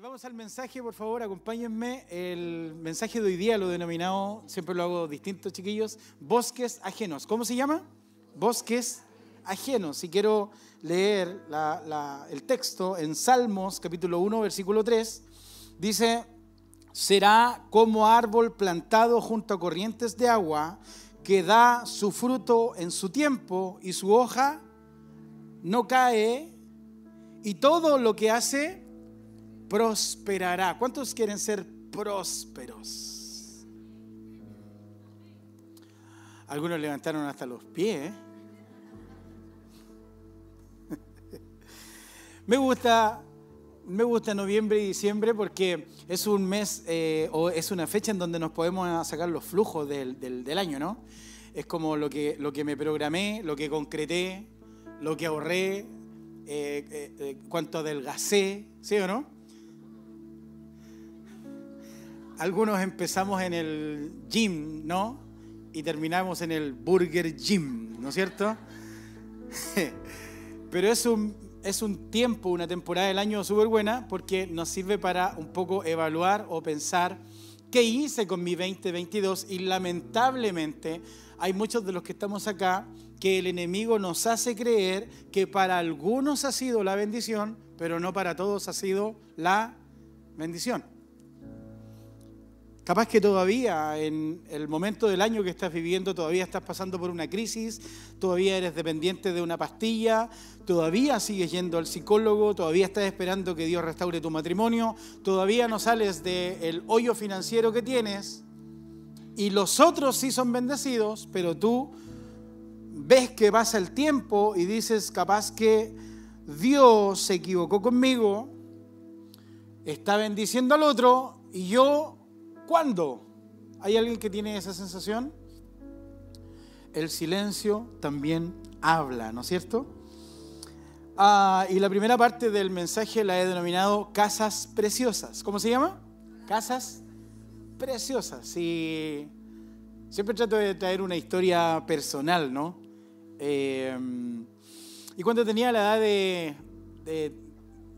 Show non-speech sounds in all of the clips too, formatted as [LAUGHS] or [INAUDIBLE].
vamos al mensaje, por favor, acompáñenme. El mensaje de hoy día lo he denominado, siempre lo hago distinto, chiquillos, bosques ajenos. ¿Cómo se llama? Bosques ajenos. Y quiero leer el texto en Salmos, capítulo 1, versículo 3. Dice, será como árbol plantado junto a corrientes de agua, que da su fruto en su tiempo y su hoja no cae, y todo lo que hace prosperará. ¿Cuántos quieren ser prósperos? Algunos levantaron hasta los pies. ¿eh? [LAUGHS] me gusta, me gusta noviembre y diciembre porque es un mes eh, o es una fecha en donde nos podemos sacar los flujos del, del, año, ¿no? Es como lo que, lo que me programé, lo que concreté, lo que ahorré, eh, eh, cuánto adelgacé, ¿sí o no? Algunos empezamos en el gym, ¿no? Y terminamos en el Burger Gym, ¿no es cierto? [LAUGHS] Pero es un, es un tiempo, una temporada del año súper buena porque nos sirve para un poco evaluar o pensar qué hice con mi 2022 y lamentablemente hay muchos de los que estamos acá que el enemigo nos hace creer que para algunos ha sido la bendición, pero no para todos ha sido la bendición. Capaz que todavía en el momento del año que estás viviendo, todavía estás pasando por una crisis, todavía eres dependiente de una pastilla, todavía sigues yendo al psicólogo, todavía estás esperando que Dios restaure tu matrimonio, todavía no sales del hoyo financiero que tienes y los otros sí son bendecidos, pero tú ves que pasa el tiempo y dices, capaz que Dios se equivocó conmigo, está bendiciendo al otro y yo ¿Cuándo? ¿Hay alguien que tiene esa sensación? El silencio también habla, ¿no es cierto? Ah, y la primera parte del mensaje la he denominado casas preciosas. ¿Cómo se llama? Casas preciosas. Y siempre trato de traer una historia personal, ¿no? Eh, y cuando tenía la edad de,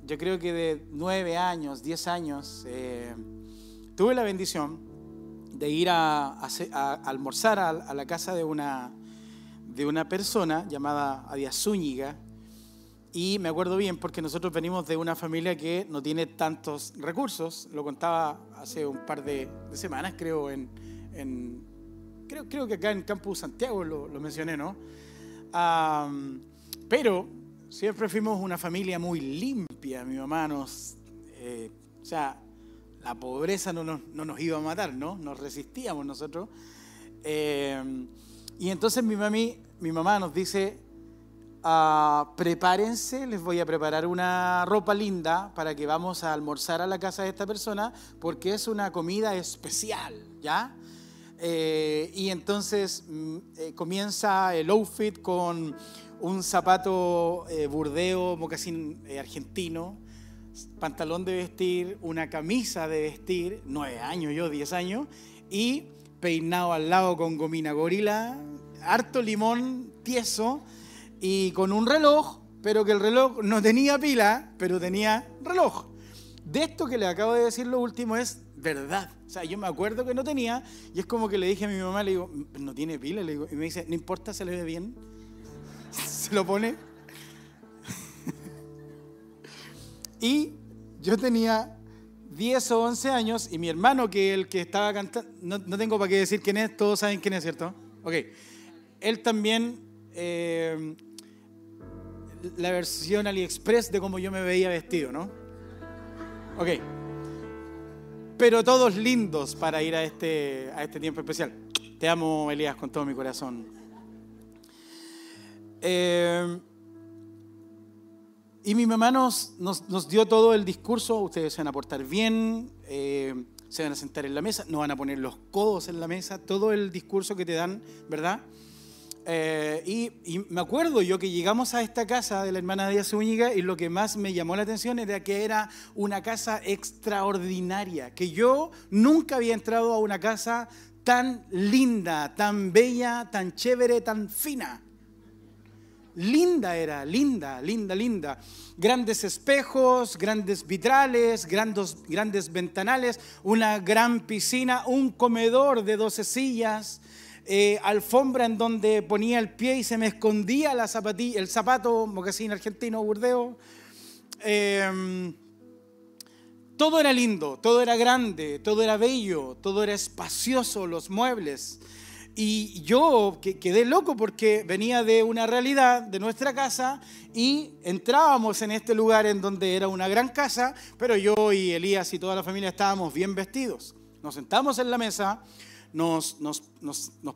yo creo que de nueve años, diez años, eh, tuve la bendición de ir a, almorzar a, la casa de una, de una persona llamada Adia Zúñiga. Y me acuerdo bien porque nosotros venimos de una familia que no tiene tantos recursos. Lo contaba hace un par de, semanas, creo, en, creo, creo, que acá en Campus Santiago lo, mencioné, ¿no? pero siempre fuimos una familia muy limpia. Mi mamá nos... Eh, o sea, la pobreza no nos, iba a matar, ¿no? Nos resistíamos nosotros. Eh, y entonces mi, mi mamá nos dice, ah, prepárense, les voy a preparar una ropa linda para que vamos a almorzar a la casa de esta persona, porque es una comida especial, ¿ya? Eh, y entonces mm, eh, comienza el outfit con un zapato burdeo, mocasín argentino, pantalón de vestir, una camisa de vestir, nueve años yo, diez años, y peinado al lado con gomina gorila, harto limón tieso y con un reloj, pero que el reloj no tenía pila, pero tenía reloj. De esto que le acabo de decir lo último es verdad. O sea, yo me acuerdo que no tenía y es como que le dije a mi mamá, le digo, no tiene pila, le digo, y me dice, no importa, se le ve bien. [LAUGHS] Se lo pone Y yo tenía 10 o 11 años y mi hermano, que el que estaba cantando, no, tengo para qué decir quién es, todos saben quién es, ¿cierto? Ok. Él también, eh, la versión AliExpress de cómo yo me veía vestido, ¿no? Ok. Pero todos lindos para ir a este, a este tiempo especial. Te amo, Elías, con todo mi corazón. Eh, y mi mamá nos, nos, dio todo el discurso, ustedes se van a portar bien, eh, se van a sentar en la mesa, no van a poner los codos en la mesa, todo el discurso que te dan, ¿verdad? Eh, y, me acuerdo yo que llegamos a esta casa de la hermana Díaz Zúñiga y lo que más me llamó la atención era que era una casa extraordinaria, que yo nunca había entrado a una casa tan linda, tan bella, tan chévere, tan fina. Linda era, linda, linda, linda. Grandes espejos, grandes vitrales, grandes, grandes ventanales, una gran piscina, un comedor de 12 sillas, eh, alfombra en donde ponía el pie y se me escondía el zapato, mocasín argentino, burdeo. Em, todo era lindo, todo era grande, todo era bello, todo era espacioso, los muebles. Y yo quedé loco porque venía de una realidad de nuestra casa y entrábamos en este lugar en donde era una gran casa, pero yo y Elías y toda la familia estábamos bien vestidos. Nos sentamos en la mesa, nos,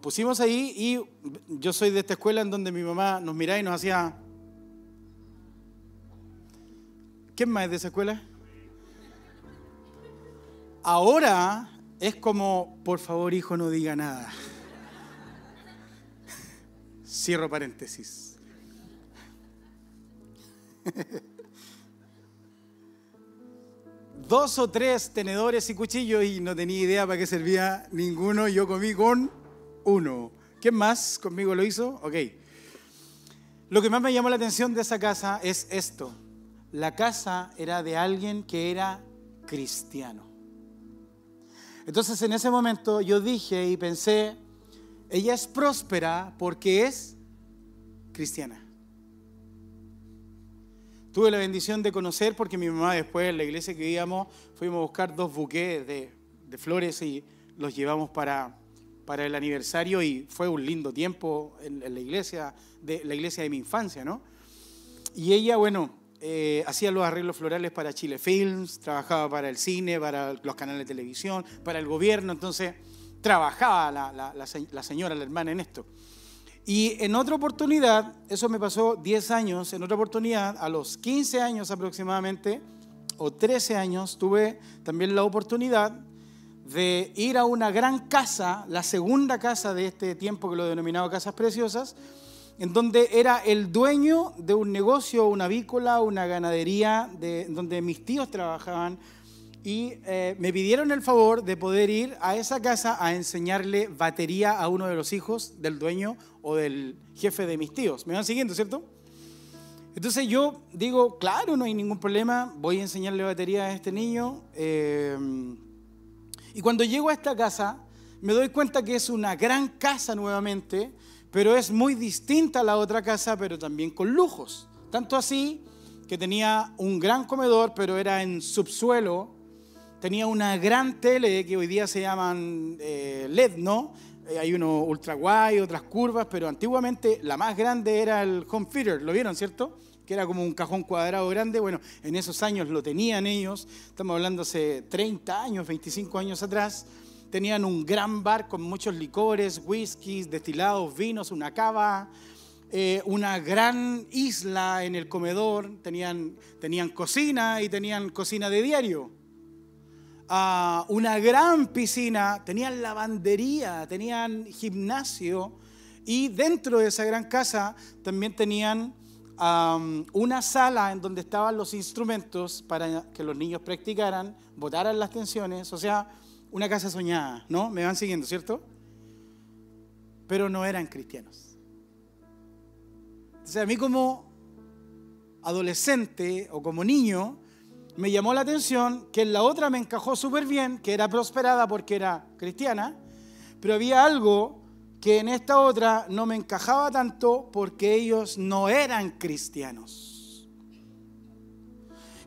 pusimos ahí y yo soy de esta escuela en donde mi mamá nos miraba y nos hacía... ¿Quién más es de esa escuela? Ahora es como, por favor hijo, no diga nada. Cierro paréntesis. [LAUGHS] Dos o tres tenedores y cuchillos y no tenía idea para qué servía ninguno. Yo comí con uno. ¿Quién más conmigo lo hizo? Ok. Lo que más me llamó la atención de esa casa es esto. La casa era de alguien que era cristiano. Entonces en ese momento yo dije y pensé, ella es próspera porque es cristiana. Tuve la bendición de conocer porque mi mamá después en la iglesia que íbamos fuimos a buscar dos buques de, flores y los llevamos para, para el aniversario y fue un lindo tiempo en, la iglesia de la iglesia de mi infancia, ¿no? Y ella, bueno, eh, hacía los arreglos florales para Chile Films, trabajaba para el cine, para los canales de televisión, para el gobierno, entonces trabajaba la, señora, la hermana en esto. Y en otra oportunidad, eso me pasó 10 años, en otra oportunidad, a los 15 años aproximadamente, o 13 años, tuve también la oportunidad de ir a una gran casa, la segunda casa de este tiempo que lo he denominado Casas Preciosas, en donde era el dueño de un negocio, una avícola, una ganadería, de, donde mis tíos trabajaban, y eh, me pidieron el favor de poder ir a esa casa a enseñarle batería a uno de los hijos del dueño o del jefe de mis tíos. ¿Me van siguiendo, cierto? Entonces yo digo, claro, no hay ningún problema, voy a enseñarle batería a este niño. Eh, y cuando llego a esta casa, me doy cuenta que es una gran casa nuevamente, pero es muy distinta a la otra casa, pero también con lujos. Tanto así que tenía un gran comedor, pero era en subsuelo, tenía una gran tele que hoy día se llaman eh, LED, ¿no? Eh, hay uno ultra guay, otras curvas, pero antiguamente la más grande era el home theater, ¿lo vieron, cierto? Que era como un cajón cuadrado grande. Bueno, en esos años lo tenían ellos, estamos hablando hace 30 años, 25 años atrás. Tenían un gran bar con muchos licores, whiskies, destilados, vinos, una cava, eh, una gran isla en el comedor, tenían, tenían cocina y tenían cocina de diario una gran piscina, tenían lavandería, tenían gimnasio y dentro de esa gran casa también tenían una sala en donde estaban los instrumentos para que los niños practicaran, botaran las tensiones, o sea, una casa soñada, ¿no? Me van siguiendo, ¿cierto? Pero no eran cristianos. O a mí como adolescente o como niño, me llamó la atención que en la otra me encajó súper bien, que era prosperada porque era cristiana, pero había algo que en esta otra no me encajaba tanto porque ellos no eran cristianos.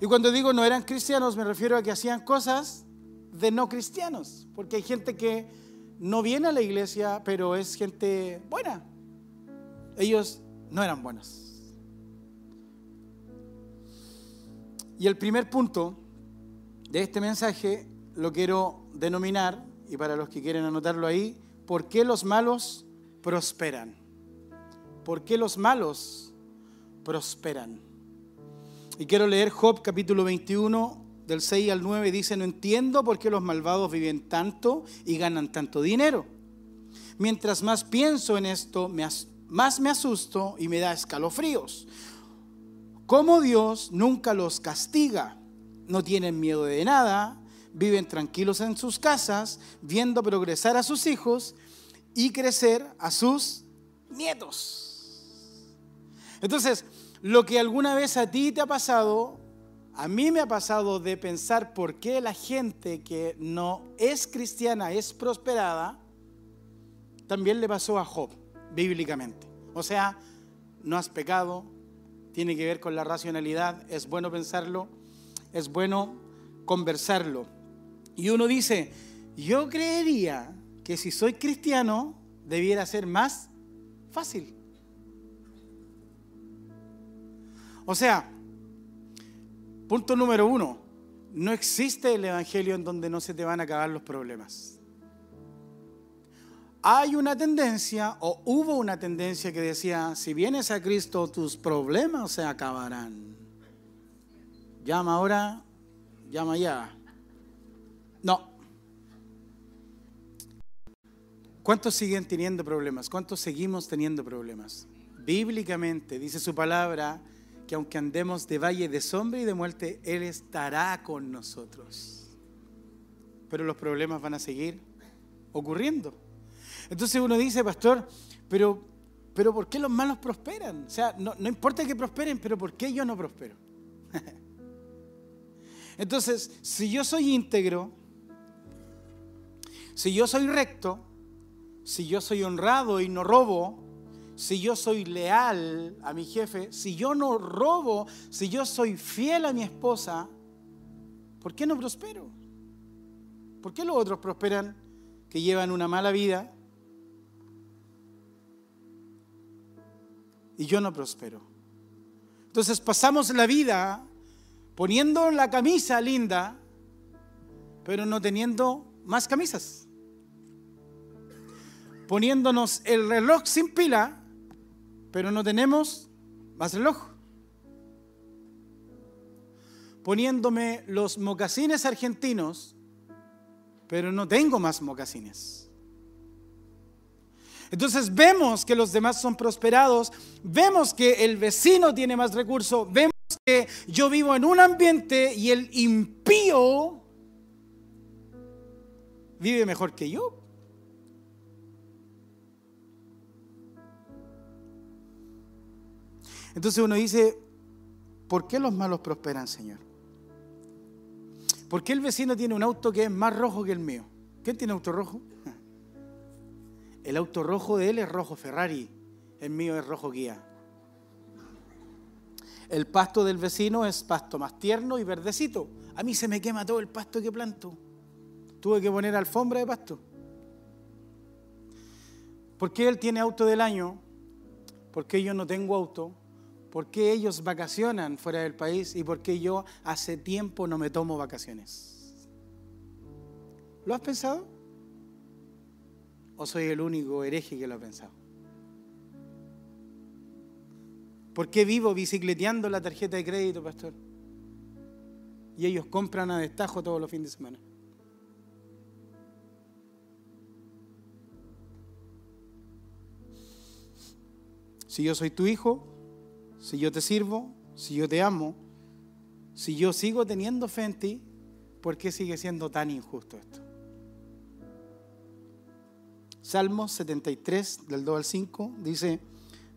Y cuando digo no eran cristianos me refiero a que hacían cosas de no cristianos, porque hay gente que no viene a la iglesia, pero es gente buena. Ellos no eran buenos. Y el primer punto de este mensaje lo quiero denominar, y para los que quieren anotarlo ahí, ¿por qué los malos prosperan? ¿Por qué los malos prosperan? Y quiero leer Job capítulo 21 del 6 al 9, dice, no entiendo por qué los malvados viven tanto y ganan tanto dinero. Mientras más pienso en esto, más me asusto y me da escalofríos. Como Dios nunca los castiga, no tienen miedo de nada, viven tranquilos en sus casas, viendo progresar a sus hijos y crecer a sus nietos. Entonces, lo que alguna vez a ti te ha pasado, a mí me ha pasado de pensar por qué la gente que no es cristiana es prosperada, también le pasó a Job, bíblicamente. O sea, no has pecado, tiene que ver con la racionalidad, es bueno pensarlo, es bueno conversarlo. Y uno dice, yo creería que si soy cristiano debiera ser más fácil. O sea, punto número uno, no existe el Evangelio en donde no se te van a acabar los problemas. Hay una tendencia, o hubo una tendencia que decía, si vienes a Cristo tus problemas se acabarán. Llama ahora, llama ya. No. ¿Cuántos siguen teniendo problemas? ¿Cuántos seguimos teniendo problemas? Bíblicamente dice su palabra que aunque andemos de valle de sombra y de muerte, Él estará con nosotros. Pero los problemas van a seguir ocurriendo. Entonces uno dice, pastor, pero, pero ¿por qué los malos prosperan? O sea, no, no importa que prosperen, pero ¿por qué yo no prospero? [LAUGHS] Entonces, si yo soy íntegro, si yo soy recto, si yo soy honrado y no robo, si yo soy leal a mi jefe, si yo no robo, si yo soy fiel a mi esposa, ¿por qué no prospero? ¿Por qué los otros prosperan que llevan una mala vida y yo no prospero? Entonces pasamos la vida poniendo la camisa linda, pero no teniendo más camisas. Poniéndonos el reloj sin pila, pero no tenemos más reloj. Poniéndome los mocasines argentinos, pero no tengo más mocasines. Entonces vemos que los demás son prosperados, vemos que el vecino tiene más recursos, vemos que yo vivo en un ambiente y el impío vive mejor que yo. Entonces uno dice, ¿por qué los malos prosperan, Señor? ¿Por qué el vecino tiene un auto que es más rojo que el mío? ¿Quién tiene auto rojo? El auto rojo de él es rojo Ferrari, el mío es rojo guía. El pasto del vecino es pasto más tierno y verdecito. A mí se me quema todo el pasto que planto. Tuve que poner alfombra de pasto. ¿Por qué él tiene auto del año? ¿Por qué yo no tengo auto? ¿Por qué ellos vacacionan fuera del país y por qué yo hace tiempo no me tomo vacaciones? ¿Lo has pensado? ¿O soy el único hereje que lo ha pensado? ¿Por qué vivo bicicleteando la tarjeta de crédito, pastor? Y ellos compran a destajo todos los fines de semana. Si yo soy tu hijo, si yo te sirvo, si yo te amo, si yo sigo teniendo fe en ti, ¿por qué sigue siendo tan injusto esto? Salmo 73, del 2 al 5, dice,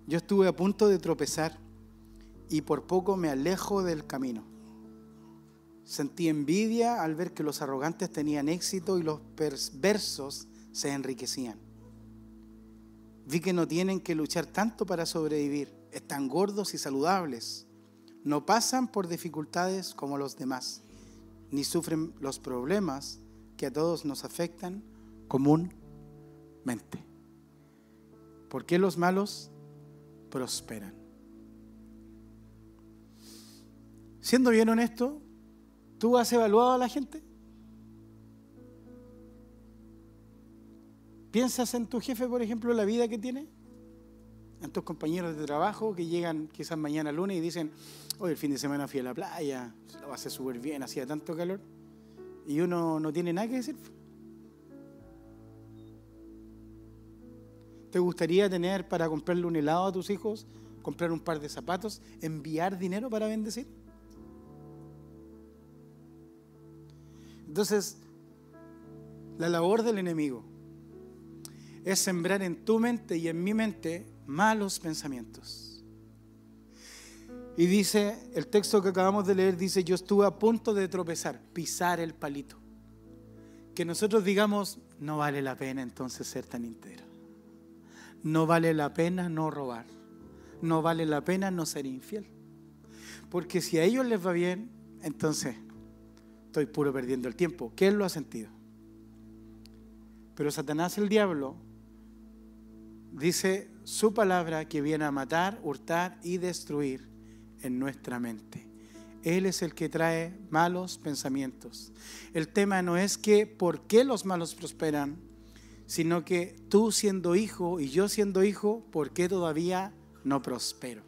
yo estuve a punto de tropezar y por poco me alejo del camino. Sentí envidia al ver que los arrogantes tenían éxito y los perversos se enriquecían. Vi que no tienen que luchar tanto para sobrevivir están gordos y saludables, no pasan por dificultades como los demás, ni sufren los problemas que a todos nos afectan comúnmente. ¿Por qué los malos prosperan? Siendo bien honesto, ¿tú has evaluado a la gente? ¿Piensas en tu jefe, por ejemplo, la vida que tiene? a tus compañeros de trabajo que llegan quizás mañana lunes y dicen, hoy el fin de semana fui a la playa, lo hacer súper bien, hacía tanto calor, y uno no tiene nada que decir. ¿Te gustaría tener para comprarle un helado a tus hijos, comprar un par de zapatos, enviar dinero para bendecir? Entonces, la labor del enemigo es sembrar en tu mente y en mi mente malos pensamientos. Y dice, el texto que acabamos de leer dice, yo estuve a punto de tropezar, pisar el palito. Que nosotros digamos, no vale la pena entonces ser tan íntegro. No vale la pena no robar. No vale la pena no ser infiel. Porque si a ellos les va bien, entonces estoy puro perdiendo el tiempo. ¿Qué él lo ha sentido? Pero Satanás, el diablo, dice su palabra que viene a matar, hurtar y destruir en nuestra mente. Él es el que trae malos pensamientos. El tema no es que por qué los malos prosperan, sino que tú siendo hijo y yo siendo hijo, ¿por qué todavía no prospero?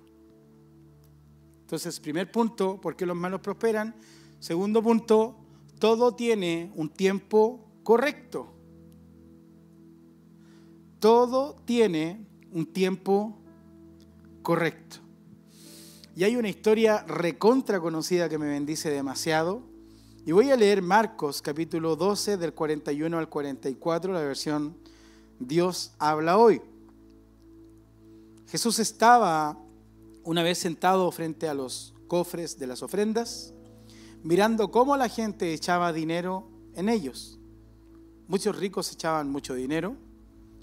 Entonces, primer punto, ¿por qué los malos prosperan? Segundo punto, todo tiene un tiempo correcto. Todo tiene un tiempo correcto. Y hay una historia recontra conocida que me bendice demasiado. Y voy a leer Marcos capítulo 12 del 41 al 44, la versión Dios habla hoy. Jesús estaba una vez sentado frente a los cofres de las ofrendas, mirando cómo la gente echaba dinero en ellos. Muchos ricos echaban mucho dinero.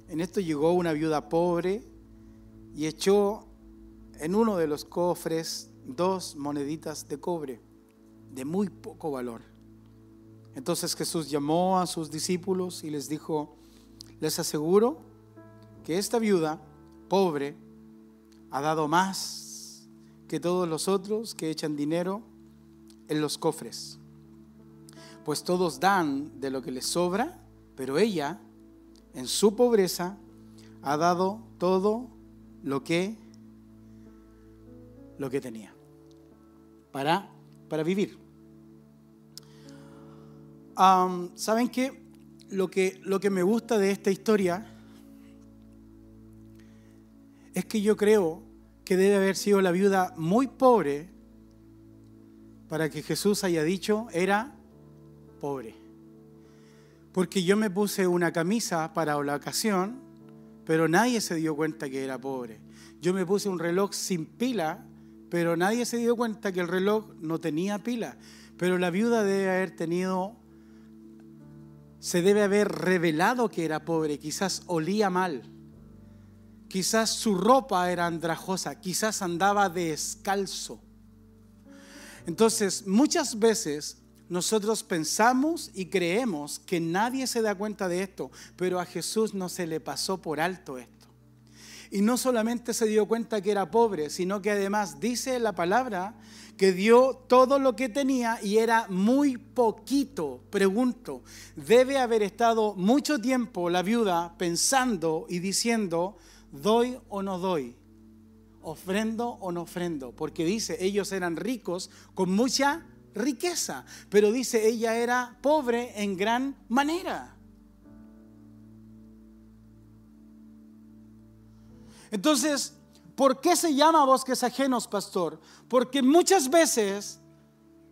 En esto llegó una viuda pobre y echó en uno de los cofres dos moneditas de cobre de muy poco valor. Entonces Jesús llamó a sus discípulos y les dijo, les aseguro que esta viuda pobre ha dado más que todos los otros que echan dinero en los cofres. Pues todos dan de lo que les sobra, pero ella, en su pobreza, ha dado todo lo que lo que tenía para, para vivir. ¿Saben qué? Lo, que? lo que me gusta de esta historia es que yo creo que debe haber sido la viuda muy pobre para que Jesús haya dicho era pobre. Porque yo me puse una camisa para la ocasión, pero nadie se dio cuenta que era pobre. Yo me puse un reloj sin pila pero nadie se dio cuenta que el reloj no tenía pila. Pero la viuda debe haber tenido, se debe haber revelado que era pobre, quizás olía mal, quizás su ropa era andrajosa, quizás andaba descalzo. Entonces, muchas veces nosotros pensamos y creemos que nadie se da cuenta de esto, pero a Jesús no se le pasó por alto esto. Y no solamente se dio cuenta que era pobre, sino que además dice la palabra que dio todo lo que tenía y era muy poquito. Pregunto, ¿debe haber estado mucho tiempo la viuda pensando y diciendo, doy o no doy? ofrendo o no ofrendo, porque dice, ellos eran ricos con mucha riqueza, pero dice, ella era pobre en gran manera. Entonces, ¿por qué se llama bosques ajenos, pastor? Porque muchas veces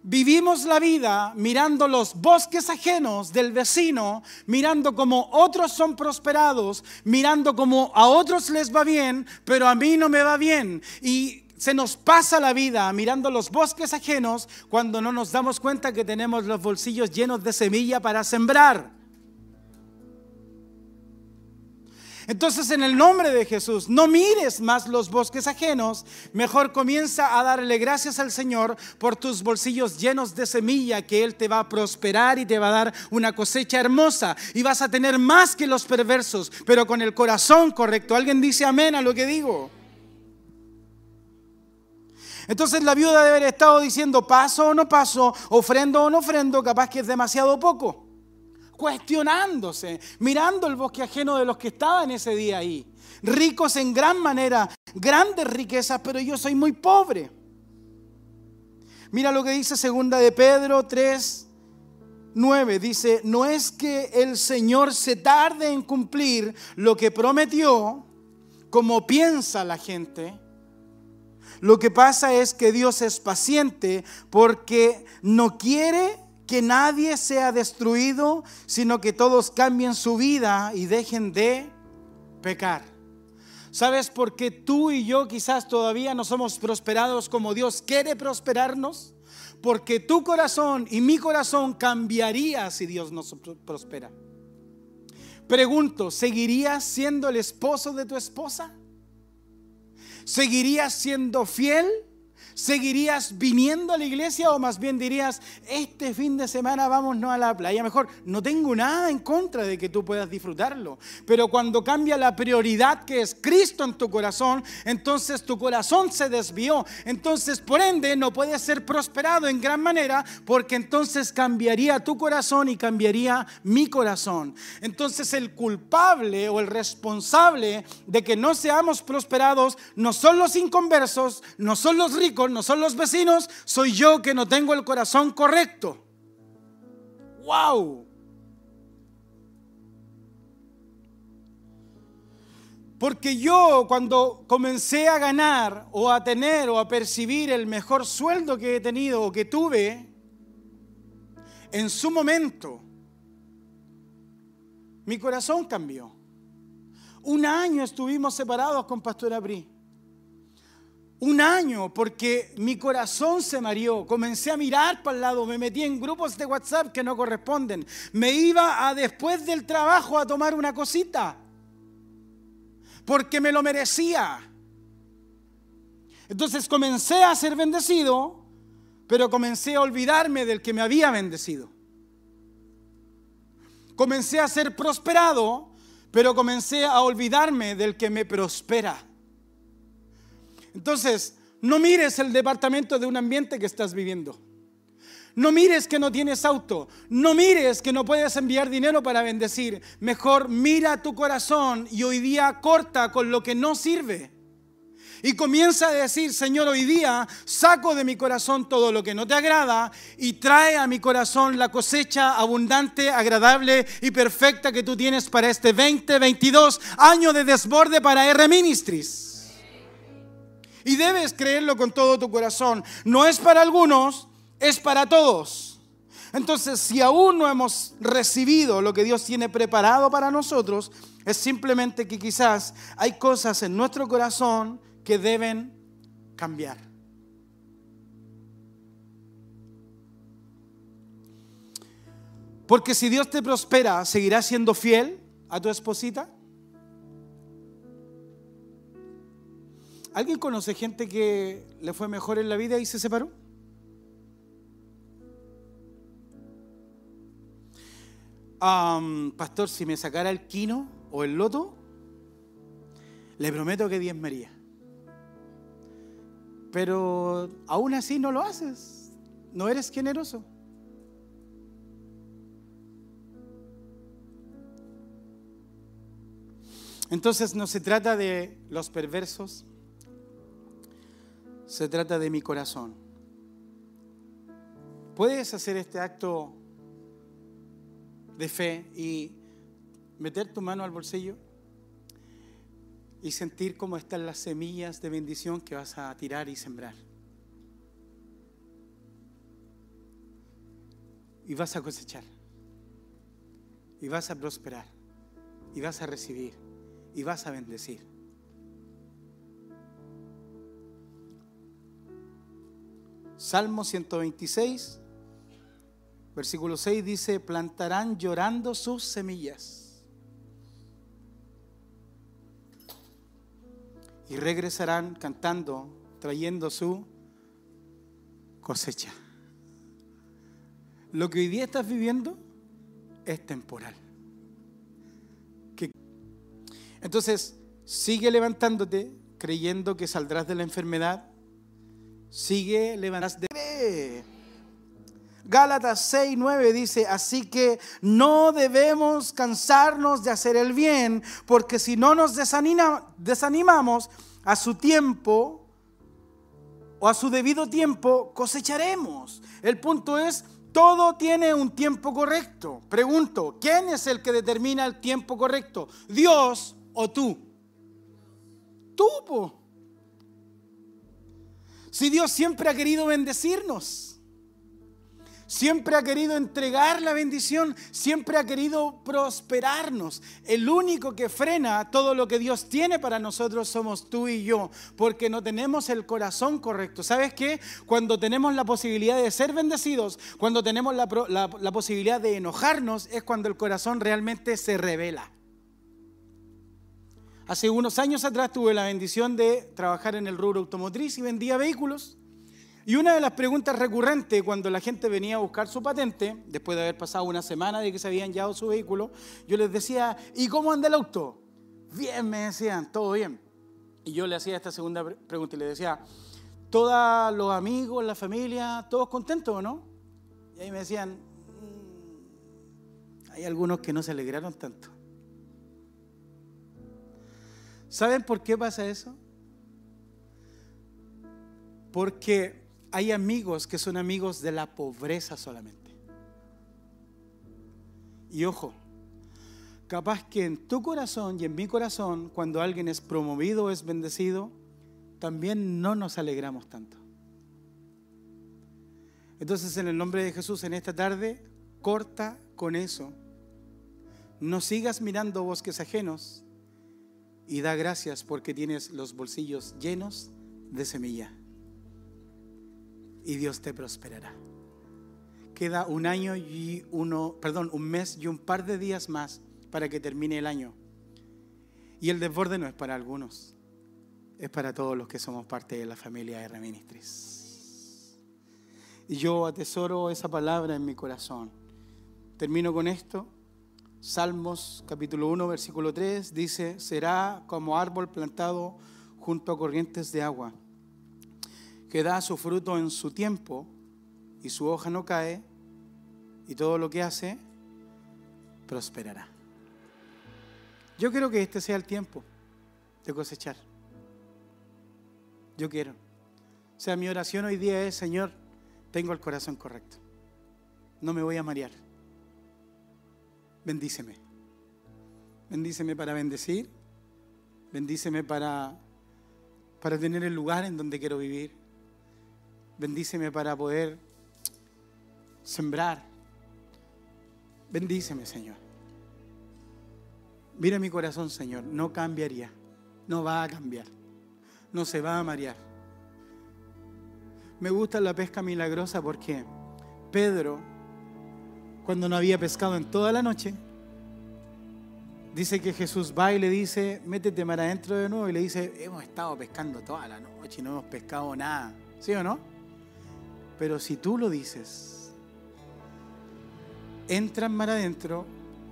vivimos la vida mirando los bosques ajenos del vecino, mirando como otros son prosperados, mirando como a otros les va bien, pero a mí no me va bien. Y se nos pasa la vida mirando los bosques ajenos cuando no nos damos cuenta que tenemos los bolsillos llenos de semilla para sembrar. Entonces, en el nombre de Jesús, no mires más los bosques ajenos, mejor comienza a darle gracias al Señor por tus bolsillos llenos de semilla, que Él te va a prosperar y te va a dar una cosecha hermosa y vas a tener más que los perversos, pero con el corazón correcto. ¿Alguien dice amén a lo que digo? Entonces la viuda debe haber estado diciendo, paso o no paso, ofrendo o no ofrendo, capaz que es demasiado poco cuestionándose, mirando el bosque ajeno de los que estaban ese día ahí. Ricos en gran manera, grandes riquezas, pero yo soy muy pobre. Mira lo que dice segunda de Pedro 3, 9. Dice, no es que el Señor se tarde en cumplir lo que prometió, como piensa la gente. Lo que pasa es que Dios es paciente porque no quiere que nadie sea destruido, sino que todos cambien su vida y dejen de pecar. ¿Sabes por qué tú y yo quizás todavía no somos prosperados como Dios quiere prosperarnos? Porque tu corazón y mi corazón cambiaría si Dios nos prospera. Pregunto, ¿seguirías siendo el esposo de tu esposa? ¿Seguirías siendo fiel? ¿Seguirías viniendo a la iglesia o más bien dirías, este fin de semana vámonos a la playa? Mejor, no tengo nada en contra de que tú puedas disfrutarlo, pero cuando cambia la prioridad que es Cristo en tu corazón, entonces tu corazón se desvió. Entonces, por ende, no puedes ser prosperado en gran manera porque entonces cambiaría tu corazón y cambiaría mi corazón. Entonces, el culpable o el responsable de que no seamos prosperados no son los inconversos, no son los ricos, no son los vecinos, soy yo que no tengo el corazón correcto. ¡Wow! Porque yo cuando comencé a ganar o a tener o a percibir el mejor sueldo que he tenido o que tuve, en su momento, mi corazón cambió. Un año estuvimos separados con Pastor Abrí un año porque mi corazón se mareó. Comencé a mirar para el lado, me metí en grupos de WhatsApp que no corresponden. Me iba a después del trabajo a tomar una cosita porque me lo merecía. Entonces comencé a ser bendecido, pero comencé a olvidarme del que me había bendecido. Comencé a ser prosperado, pero comencé a olvidarme del que me prospera. Entonces, no mires el departamento de un ambiente que estás viviendo. No mires que no tienes auto. No mires que no puedes enviar dinero para bendecir. Mejor mira tu corazón y hoy día corta con lo que no sirve. Y comienza a decir, Señor, hoy día saco de mi corazón todo lo que no te agrada y trae a mi corazón la cosecha abundante, agradable y perfecta que tú tienes para este 2022 año de desborde para R Ministries. Y debes creerlo con todo tu corazón. No es para algunos, es para todos. Entonces, si aún no hemos recibido lo que Dios tiene preparado para nosotros, es simplemente que quizás hay cosas en nuestro corazón que deben cambiar. Porque si Dios te prospera, ¿seguirás siendo fiel a tu esposita? ¿Alguien conoce gente que le fue mejor en la vida y se separó? pastor, si me sacara el quino o el loto, le prometo que Dios María. Pero aún así no lo haces, no eres generoso. Entonces no se trata de los perversos, se trata de mi corazón. Puedes hacer este acto de fe y meter tu mano al bolsillo y sentir cómo están las semillas de bendición que vas a tirar y sembrar. Y vas a cosechar. Y vas a prosperar. Y vas a recibir. Y vas a bendecir. Salmo 126, versículo 6 dice, plantarán llorando sus semillas y regresarán cantando, trayendo su cosecha. Lo que hoy día estás viviendo es temporal. Entonces, sigue levantándote creyendo que saldrás de la enfermedad, sigue levantándose. Gálatas 6, 9 dice, así que no debemos cansarnos de hacer el bien, porque si no nos desanimamos a su tiempo o a su debido tiempo, cosecharemos. El punto es, todo tiene un tiempo correcto. Pregunto, ¿quién es el que determina el tiempo correcto? ¿Dios o tú? Tú, po. Si Dios siempre ha querido bendecirnos. Siempre ha querido entregar la bendición, siempre ha querido prosperarnos. El único que frena todo lo que Dios tiene para nosotros somos tú y yo, porque no tenemos el corazón correcto. ¿Sabes qué? Cuando tenemos la posibilidad de ser bendecidos, cuando tenemos la, la posibilidad de enojarnos, es cuando el corazón realmente se revela. Hace unos años atrás tuve la bendición de trabajar en el rubro automotriz y vendía vehículos. Y una de las preguntas recurrentes cuando la gente venía a buscar su patente, después de haber pasado una semana de que se habían llevado su vehículo, yo les decía, ¿y cómo anda el auto? Bien, me decían, todo bien. Y yo le hacía esta segunda pregunta y le decía, ¿todos los amigos, la familia, todos contentos o no? Y ahí me decían, mm, hay algunos que no se alegraron tanto. ¿Saben por qué pasa eso? Porque hay amigos que son amigos de la pobreza solamente. Y ojo, capaz que en tu corazón y en mi corazón, cuando alguien es promovido o es bendecido, también no nos alegramos tanto. Entonces, en el nombre de Jesús, en esta tarde, corta con eso. No sigas mirando bosques ajenos y da gracias porque tienes los bolsillos llenos de semilla y Dios te prosperará. Queda un año y uno, perdón, un mes y un par de días más para que termine el año. Y el desborde no es para algunos, es para todos los que somos parte de la familia de Ministries. Y yo atesoro esa palabra en mi corazón. Termino con esto. Salmos capítulo 1, versículo 3 dice, será como árbol plantado junto a corrientes de agua que da su fruto en su tiempo y su hoja no cae y todo lo que hace prosperará. Yo quiero que este sea el tiempo de cosechar. Yo quiero. O sea, mi oración hoy día es, Señor, tengo el corazón correcto. No me voy a marear. Bendíceme. Bendíceme para bendecir. Bendíceme para, para tener el lugar en donde quiero vivir. Bendíceme para poder sembrar. Bendíceme, Señor. Mira mi corazón, Señor. No cambiaría. No va a cambiar. No se va a marear. Me gusta la pesca milagrosa porque Pedro, cuando no había pescado en toda la noche, dice que Jesús va y le dice, métete mar adentro de nuevo y le dice, hemos estado pescando toda la noche y no hemos pescado nada. ¿Sí o no? Pero si tú lo dices, entran mar adentro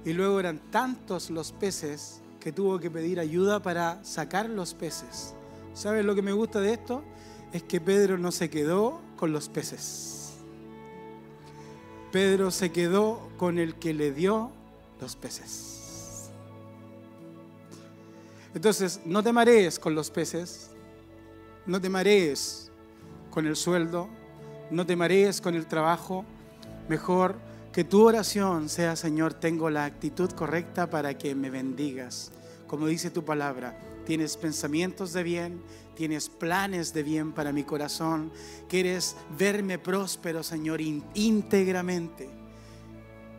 y luego eran tantos los peces que tuvo que pedir ayuda para sacar los peces. ¿Sabes lo que me gusta de esto? Es que Pedro no se quedó con los peces. Pedro se quedó con el que le dio los peces. Entonces, no te marees con los peces, no te marees con el sueldo, no te marees con el trabajo. Mejor que tu oración sea, Señor, tengo la actitud correcta para que me bendigas. Como dice tu palabra, tienes pensamientos de bien, tienes planes de bien para mi corazón. Quieres verme próspero, Señor, íntegramente.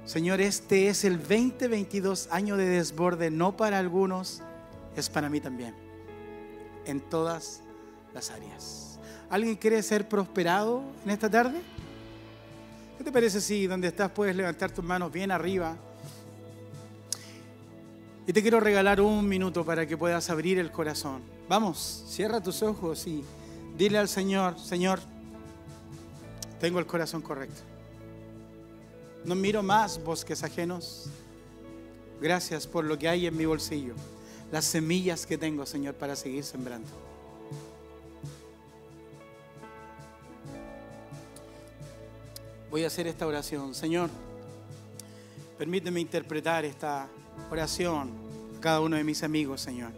Señor, este es el 2022 año de desborde, no para algunos, es para mí también, en todas las áreas. ¿Alguien quiere ser prosperado en esta tarde? ¿Qué te parece si donde estás puedes levantar tus manos bien arriba? Y te quiero regalar un minuto para que puedas abrir el corazón. Vamos, cierra tus ojos y dile al Señor, Señor, tengo el corazón correcto. No miro más bosques ajenos. Gracias por lo que hay en mi bolsillo, las semillas que tengo, Señor, para seguir sembrando. voy a hacer esta oración. Señor, permíteme interpretar esta oración a cada uno de mis amigos, Señor.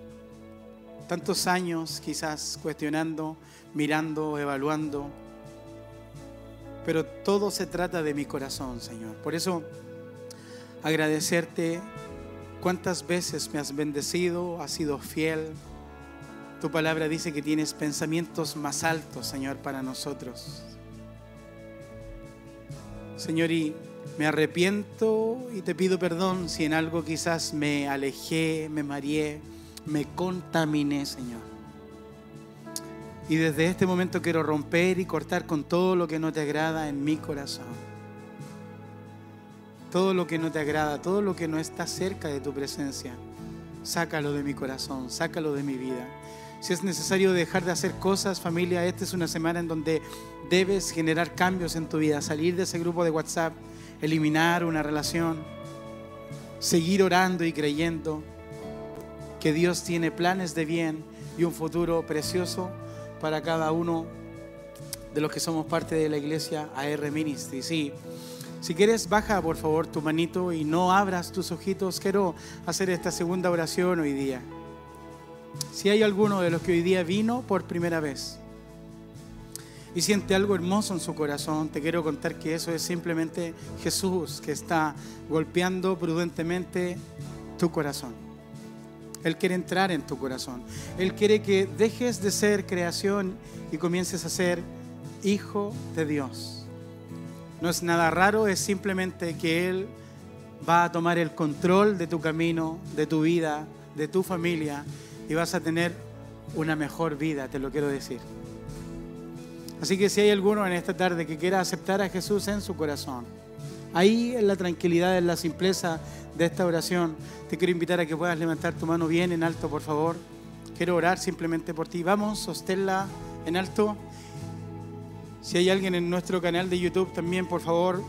Tantos años quizás cuestionando, mirando, evaluando, pero todo se trata de mi corazón, Señor. Por eso, agradecerte cuántas veces me has bendecido, has sido fiel. Tu palabra dice que tienes pensamientos más altos, Señor, para nosotros. Señor, y me arrepiento y te pido perdón si en algo quizás me alejé, me mareé, me contaminé, Señor. Y desde este momento quiero romper y cortar con todo lo que no te agrada en mi corazón. Todo lo que no te agrada, todo lo que no está cerca de tu presencia, sácalo de mi corazón, sácalo de mi vida. Si es necesario dejar de hacer cosas, familia, esta es una semana en donde debes generar cambios en tu vida, salir de ese grupo de WhatsApp, eliminar una relación, seguir orando y creyendo que Dios tiene planes de bien y un futuro precioso para cada uno de los que somos parte de la iglesia AR Ministry. Sí. Si quieres, baja por favor tu manito y no abras tus ojitos. Quiero hacer esta segunda oración hoy día. Si hay alguno de los que hoy día vino por primera vez y siente algo hermoso en su corazón, te quiero contar que eso es simplemente Jesús que está golpeando prudentemente tu corazón. Él quiere entrar en tu corazón. Él quiere que dejes de ser creación y comiences a ser hijo de Dios. No es nada raro, es simplemente que Él va a tomar el control de tu camino, de tu vida, de tu familia y vas a tener una mejor vida, te lo quiero decir. Así que si hay alguno en esta tarde que quiera aceptar a Jesús en su corazón, ahí en la tranquilidad, en la simpleza de esta oración, te quiero invitar a que puedas levantar tu mano bien en alto, por favor. Quiero orar simplemente por ti. Vamos, sosténla en alto. Si hay alguien en nuestro canal de YouTube también, por favor,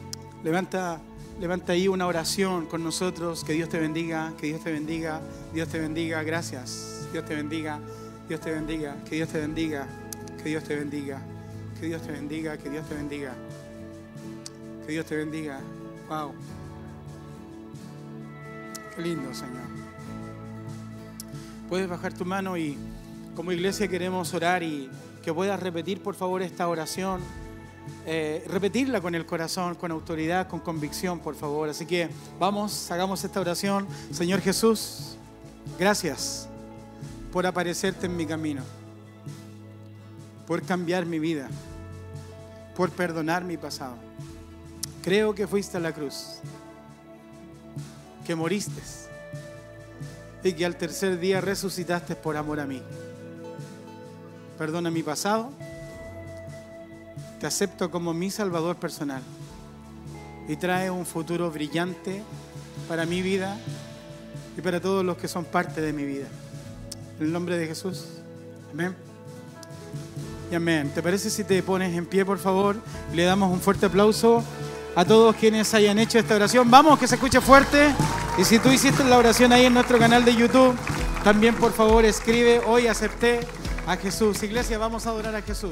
levanta, levanta ahí una oración con nosotros. Que Dios te bendiga, que Dios te bendiga, Dios te bendiga. Gracias. Dios te bendiga, Dios te bendiga, que Dios te bendiga, que Dios te bendiga, que Dios te bendiga, que Dios te bendiga, que Dios te bendiga. Wow. Qué lindo, Señor. Puedes bajar tu mano y como iglesia queremos orar y que puedas repetir por favor esta oración. Eh, repetirla con el corazón, con autoridad, con convicción, por favor. Así que vamos, hagamos esta oración. Señor Jesús, gracias por aparecerte en mi camino, por cambiar mi vida, por perdonar mi pasado. Creo que fuiste a la cruz, que moriste y que al tercer día resucitaste por amor a mí. Perdona mi pasado, te acepto como mi Salvador personal y trae un futuro brillante para mi vida y para todos los que son parte de mi vida. En el nombre de Jesús. Amén. Y amén. ¿Te parece si te pones en pie, por favor? Le damos un fuerte aplauso a todos quienes hayan hecho esta oración. Vamos, que se escuche fuerte. Y si tú hiciste la oración ahí en nuestro canal de YouTube, también por favor escribe, hoy acepté a Jesús. Iglesia, vamos a adorar a Jesús.